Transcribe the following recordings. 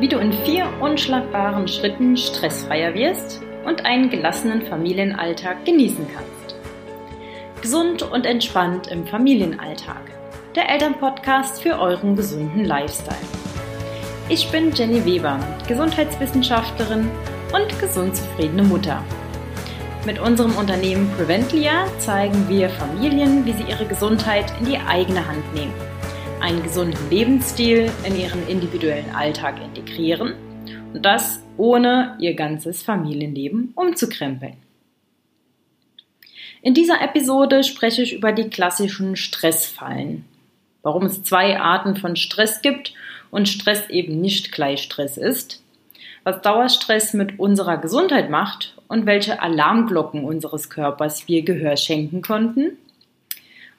wie du in vier unschlagbaren Schritten stressfreier wirst und einen gelassenen Familienalltag genießen kannst. Gesund und entspannt im Familienalltag. Der Elternpodcast für euren gesunden Lifestyle. Ich bin Jenny Weber, Gesundheitswissenschaftlerin und gesund zufriedene Mutter. Mit unserem Unternehmen Preventlia zeigen wir Familien, wie sie ihre Gesundheit in die eigene Hand nehmen, einen gesunden Lebensstil in ihren individuellen Alltag integrieren und das ohne ihr ganzes Familienleben umzukrempeln. In dieser Episode spreche ich über die klassischen Stressfallen, warum es zwei Arten von Stress gibt und Stress eben nicht gleich Stress ist, was Dauerstress mit unserer Gesundheit macht und welche Alarmglocken unseres Körpers wir Gehör schenken konnten.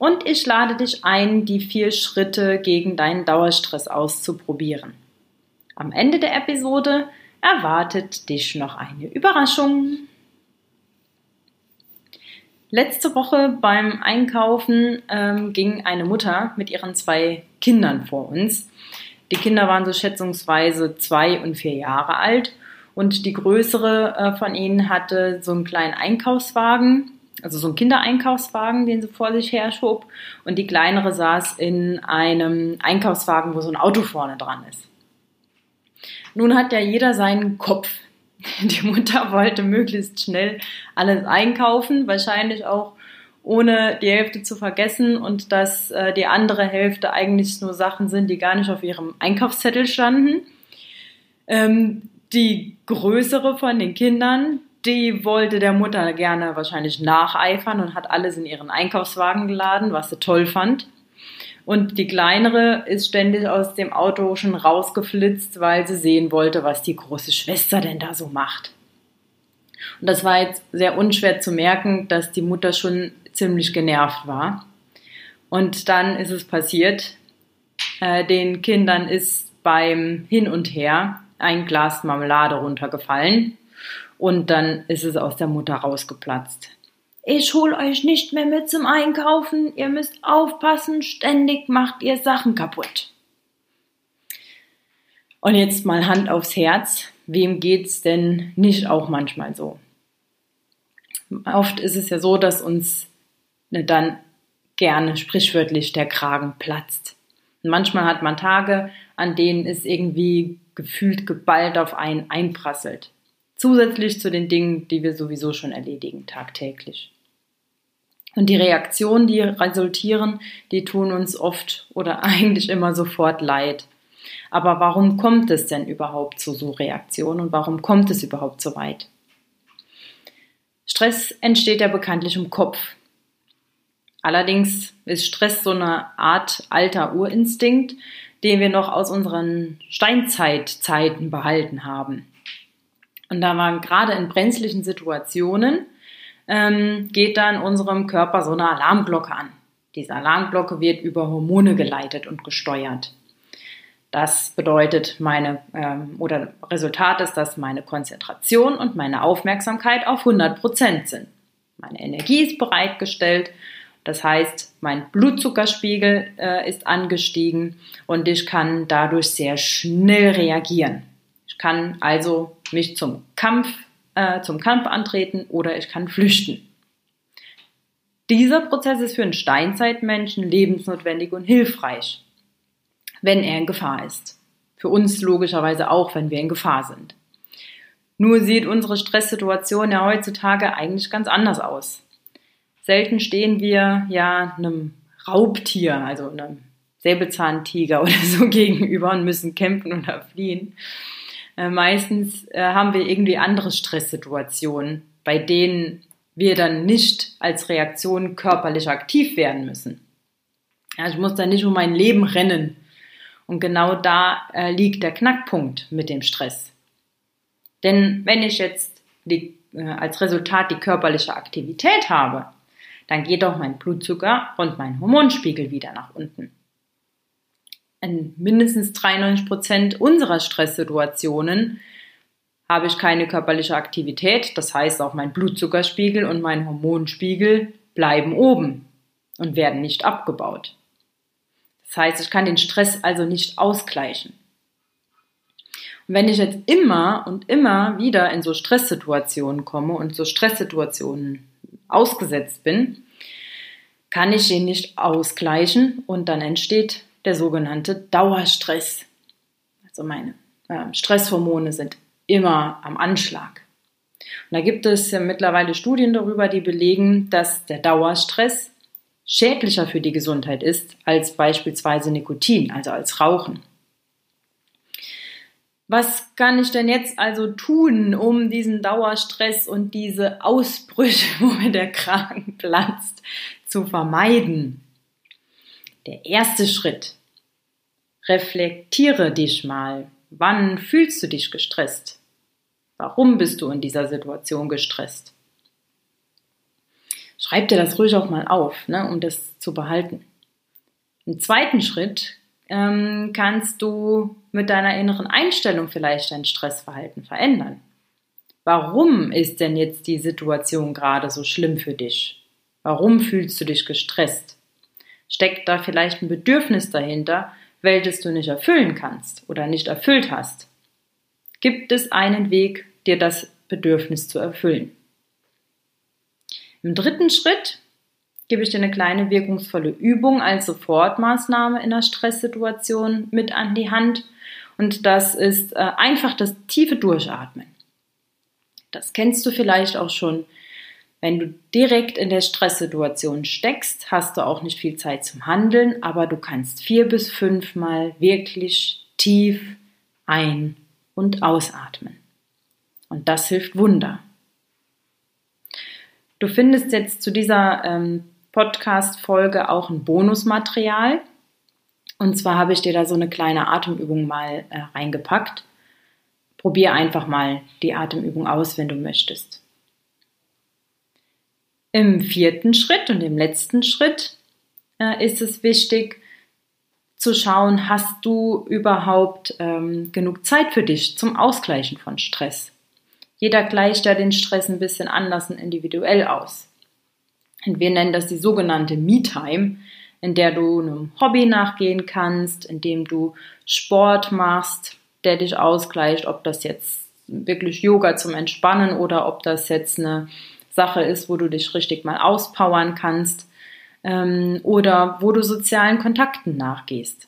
Und ich lade dich ein, die vier Schritte gegen deinen Dauerstress auszuprobieren. Am Ende der Episode erwartet dich noch eine Überraschung. Letzte Woche beim Einkaufen ähm, ging eine Mutter mit ihren zwei Kindern vor uns. Die Kinder waren so schätzungsweise zwei und vier Jahre alt und die größere äh, von ihnen hatte so einen kleinen Einkaufswagen, also so einen Kindereinkaufswagen, den sie vor sich her schob. Und die kleinere saß in einem Einkaufswagen, wo so ein Auto vorne dran ist. Nun hat ja jeder seinen Kopf. Die Mutter wollte möglichst schnell alles einkaufen, wahrscheinlich auch ohne die Hälfte zu vergessen und dass äh, die andere Hälfte eigentlich nur Sachen sind, die gar nicht auf ihrem Einkaufszettel standen. Ähm, die größere von den Kindern, die wollte der Mutter gerne wahrscheinlich nacheifern und hat alles in ihren Einkaufswagen geladen, was sie toll fand. Und die kleinere ist ständig aus dem Auto schon rausgeflitzt, weil sie sehen wollte, was die große Schwester denn da so macht. Und das war jetzt sehr unschwer zu merken, dass die Mutter schon ziemlich genervt war. Und dann ist es passiert. Äh, den Kindern ist beim Hin und Her ein Glas Marmelade runtergefallen und dann ist es aus der Mutter rausgeplatzt. Ich hol euch nicht mehr mit zum Einkaufen, ihr müsst aufpassen, ständig macht ihr Sachen kaputt. Und jetzt mal Hand aufs Herz, wem geht's denn nicht auch manchmal so? Oft ist es ja so, dass uns ne, dann gerne sprichwörtlich der Kragen platzt. Und manchmal hat man Tage, an denen es irgendwie gefühlt geballt auf einen einprasselt. Zusätzlich zu den Dingen, die wir sowieso schon erledigen tagtäglich. Und die Reaktionen, die resultieren, die tun uns oft oder eigentlich immer sofort leid. Aber warum kommt es denn überhaupt zu so Reaktionen und warum kommt es überhaupt so weit? Stress entsteht ja bekanntlich im Kopf. Allerdings ist Stress so eine Art alter Urinstinkt, den wir noch aus unseren Steinzeitzeiten behalten haben. Und da waren gerade in brenzlichen Situationen, ähm, geht dann unserem Körper so eine Alarmglocke an. Diese Alarmglocke wird über Hormone geleitet und gesteuert. Das bedeutet meine ähm, oder Resultat ist, dass meine Konzentration und meine Aufmerksamkeit auf 100 Prozent sind. Meine Energie ist bereitgestellt das heißt, mein Blutzuckerspiegel äh, ist angestiegen und ich kann dadurch sehr schnell reagieren. Ich kann also mich zum Kampf, äh, zum Kampf antreten oder ich kann flüchten. Dieser Prozess ist für einen Steinzeitmenschen lebensnotwendig und hilfreich, wenn er in Gefahr ist. Für uns logischerweise auch, wenn wir in Gefahr sind. Nur sieht unsere Stresssituation ja heutzutage eigentlich ganz anders aus. Selten stehen wir ja einem Raubtier, also einem Säbelzahntiger oder so gegenüber und müssen kämpfen oder fliehen. Äh, meistens äh, haben wir irgendwie andere Stresssituationen, bei denen wir dann nicht als Reaktion körperlich aktiv werden müssen. Ja, ich muss dann nicht um mein Leben rennen. Und genau da äh, liegt der Knackpunkt mit dem Stress. Denn wenn ich jetzt die, äh, als Resultat die körperliche Aktivität habe, dann geht auch mein Blutzucker und mein Hormonspiegel wieder nach unten. In mindestens 93 Prozent unserer Stresssituationen habe ich keine körperliche Aktivität, das heißt auch mein Blutzuckerspiegel und mein Hormonspiegel bleiben oben und werden nicht abgebaut. Das heißt, ich kann den Stress also nicht ausgleichen. wenn ich jetzt immer und immer wieder in so Stresssituationen komme und so Stresssituationen ausgesetzt bin, kann ich ihn nicht ausgleichen und dann entsteht der sogenannte Dauerstress. Also meine äh, Stresshormone sind immer am Anschlag. Und da gibt es ja mittlerweile Studien darüber, die belegen, dass der Dauerstress schädlicher für die Gesundheit ist als beispielsweise Nikotin, also als Rauchen. Was kann ich denn jetzt also tun, um diesen Dauerstress und diese Ausbrüche, wo mir der Kragen platzt, zu vermeiden? Der erste Schritt. Reflektiere dich mal. Wann fühlst du dich gestresst? Warum bist du in dieser Situation gestresst? Schreib dir das ruhig auch mal auf, ne, um das zu behalten. Im zweiten Schritt ähm, kannst du mit deiner inneren Einstellung vielleicht dein Stressverhalten verändern. Warum ist denn jetzt die Situation gerade so schlimm für dich? Warum fühlst du dich gestresst? Steckt da vielleicht ein Bedürfnis dahinter, welches du nicht erfüllen kannst oder nicht erfüllt hast? Gibt es einen Weg, dir das Bedürfnis zu erfüllen? Im dritten Schritt gebe ich dir eine kleine wirkungsvolle Übung als Sofortmaßnahme in einer Stresssituation mit an die Hand. Und das ist äh, einfach das tiefe Durchatmen. Das kennst du vielleicht auch schon. Wenn du direkt in der Stresssituation steckst, hast du auch nicht viel Zeit zum Handeln, aber du kannst vier bis fünfmal wirklich tief ein- und ausatmen. Und das hilft Wunder. Du findest jetzt zu dieser ähm, Podcast-Folge auch ein Bonusmaterial. Und zwar habe ich dir da so eine kleine Atemübung mal äh, reingepackt. Probier einfach mal die Atemübung aus, wenn du möchtest. Im vierten Schritt und im letzten Schritt äh, ist es wichtig zu schauen, hast du überhaupt ähm, genug Zeit für dich zum Ausgleichen von Stress? Jeder gleicht ja den Stress ein bisschen anders und individuell aus. Und wir nennen das die sogenannte Me-Time, in der du einem Hobby nachgehen kannst, in dem du Sport machst, der dich ausgleicht, ob das jetzt wirklich Yoga zum Entspannen oder ob das jetzt eine Sache ist, wo du dich richtig mal auspowern kannst ähm, oder wo du sozialen Kontakten nachgehst.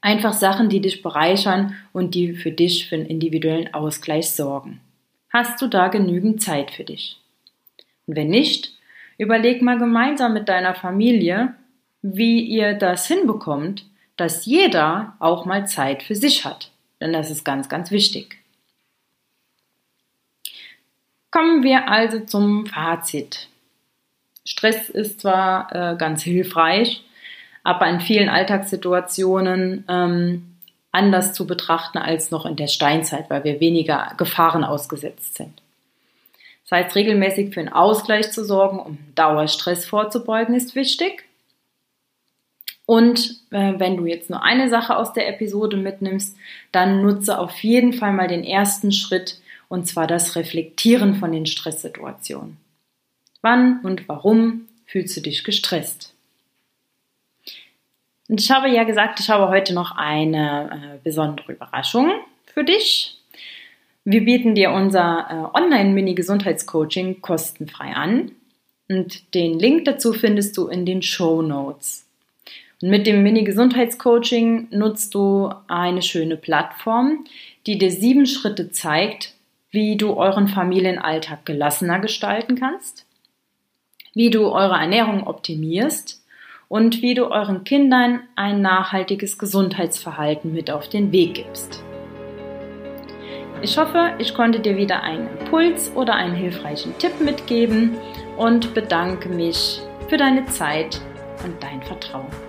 Einfach Sachen, die dich bereichern und die für dich für einen individuellen Ausgleich sorgen. Hast du da genügend Zeit für dich? Und wenn nicht, überleg mal gemeinsam mit deiner Familie, wie ihr das hinbekommt, dass jeder auch mal Zeit für sich hat. Denn das ist ganz, ganz wichtig. Kommen wir also zum Fazit. Stress ist zwar äh, ganz hilfreich, aber in vielen Alltagssituationen ähm, anders zu betrachten als noch in der Steinzeit, weil wir weniger Gefahren ausgesetzt sind. Das heißt, regelmäßig für einen Ausgleich zu sorgen, um Dauerstress vorzubeugen, ist wichtig. Und äh, wenn du jetzt nur eine Sache aus der Episode mitnimmst, dann nutze auf jeden Fall mal den ersten Schritt, und zwar das Reflektieren von den Stresssituationen. Wann und warum fühlst du dich gestresst? Und ich habe ja gesagt, ich habe heute noch eine äh, besondere Überraschung für dich. Wir bieten dir unser äh, Online-Mini-Gesundheitscoaching kostenfrei an. Und den Link dazu findest du in den Show Notes. Und mit dem Mini-Gesundheitscoaching nutzt du eine schöne Plattform, die dir sieben Schritte zeigt, wie du euren Familienalltag gelassener gestalten kannst, wie du eure Ernährung optimierst und wie du euren Kindern ein nachhaltiges Gesundheitsverhalten mit auf den Weg gibst. Ich hoffe, ich konnte dir wieder einen Impuls oder einen hilfreichen Tipp mitgeben und bedanke mich für deine Zeit und dein Vertrauen.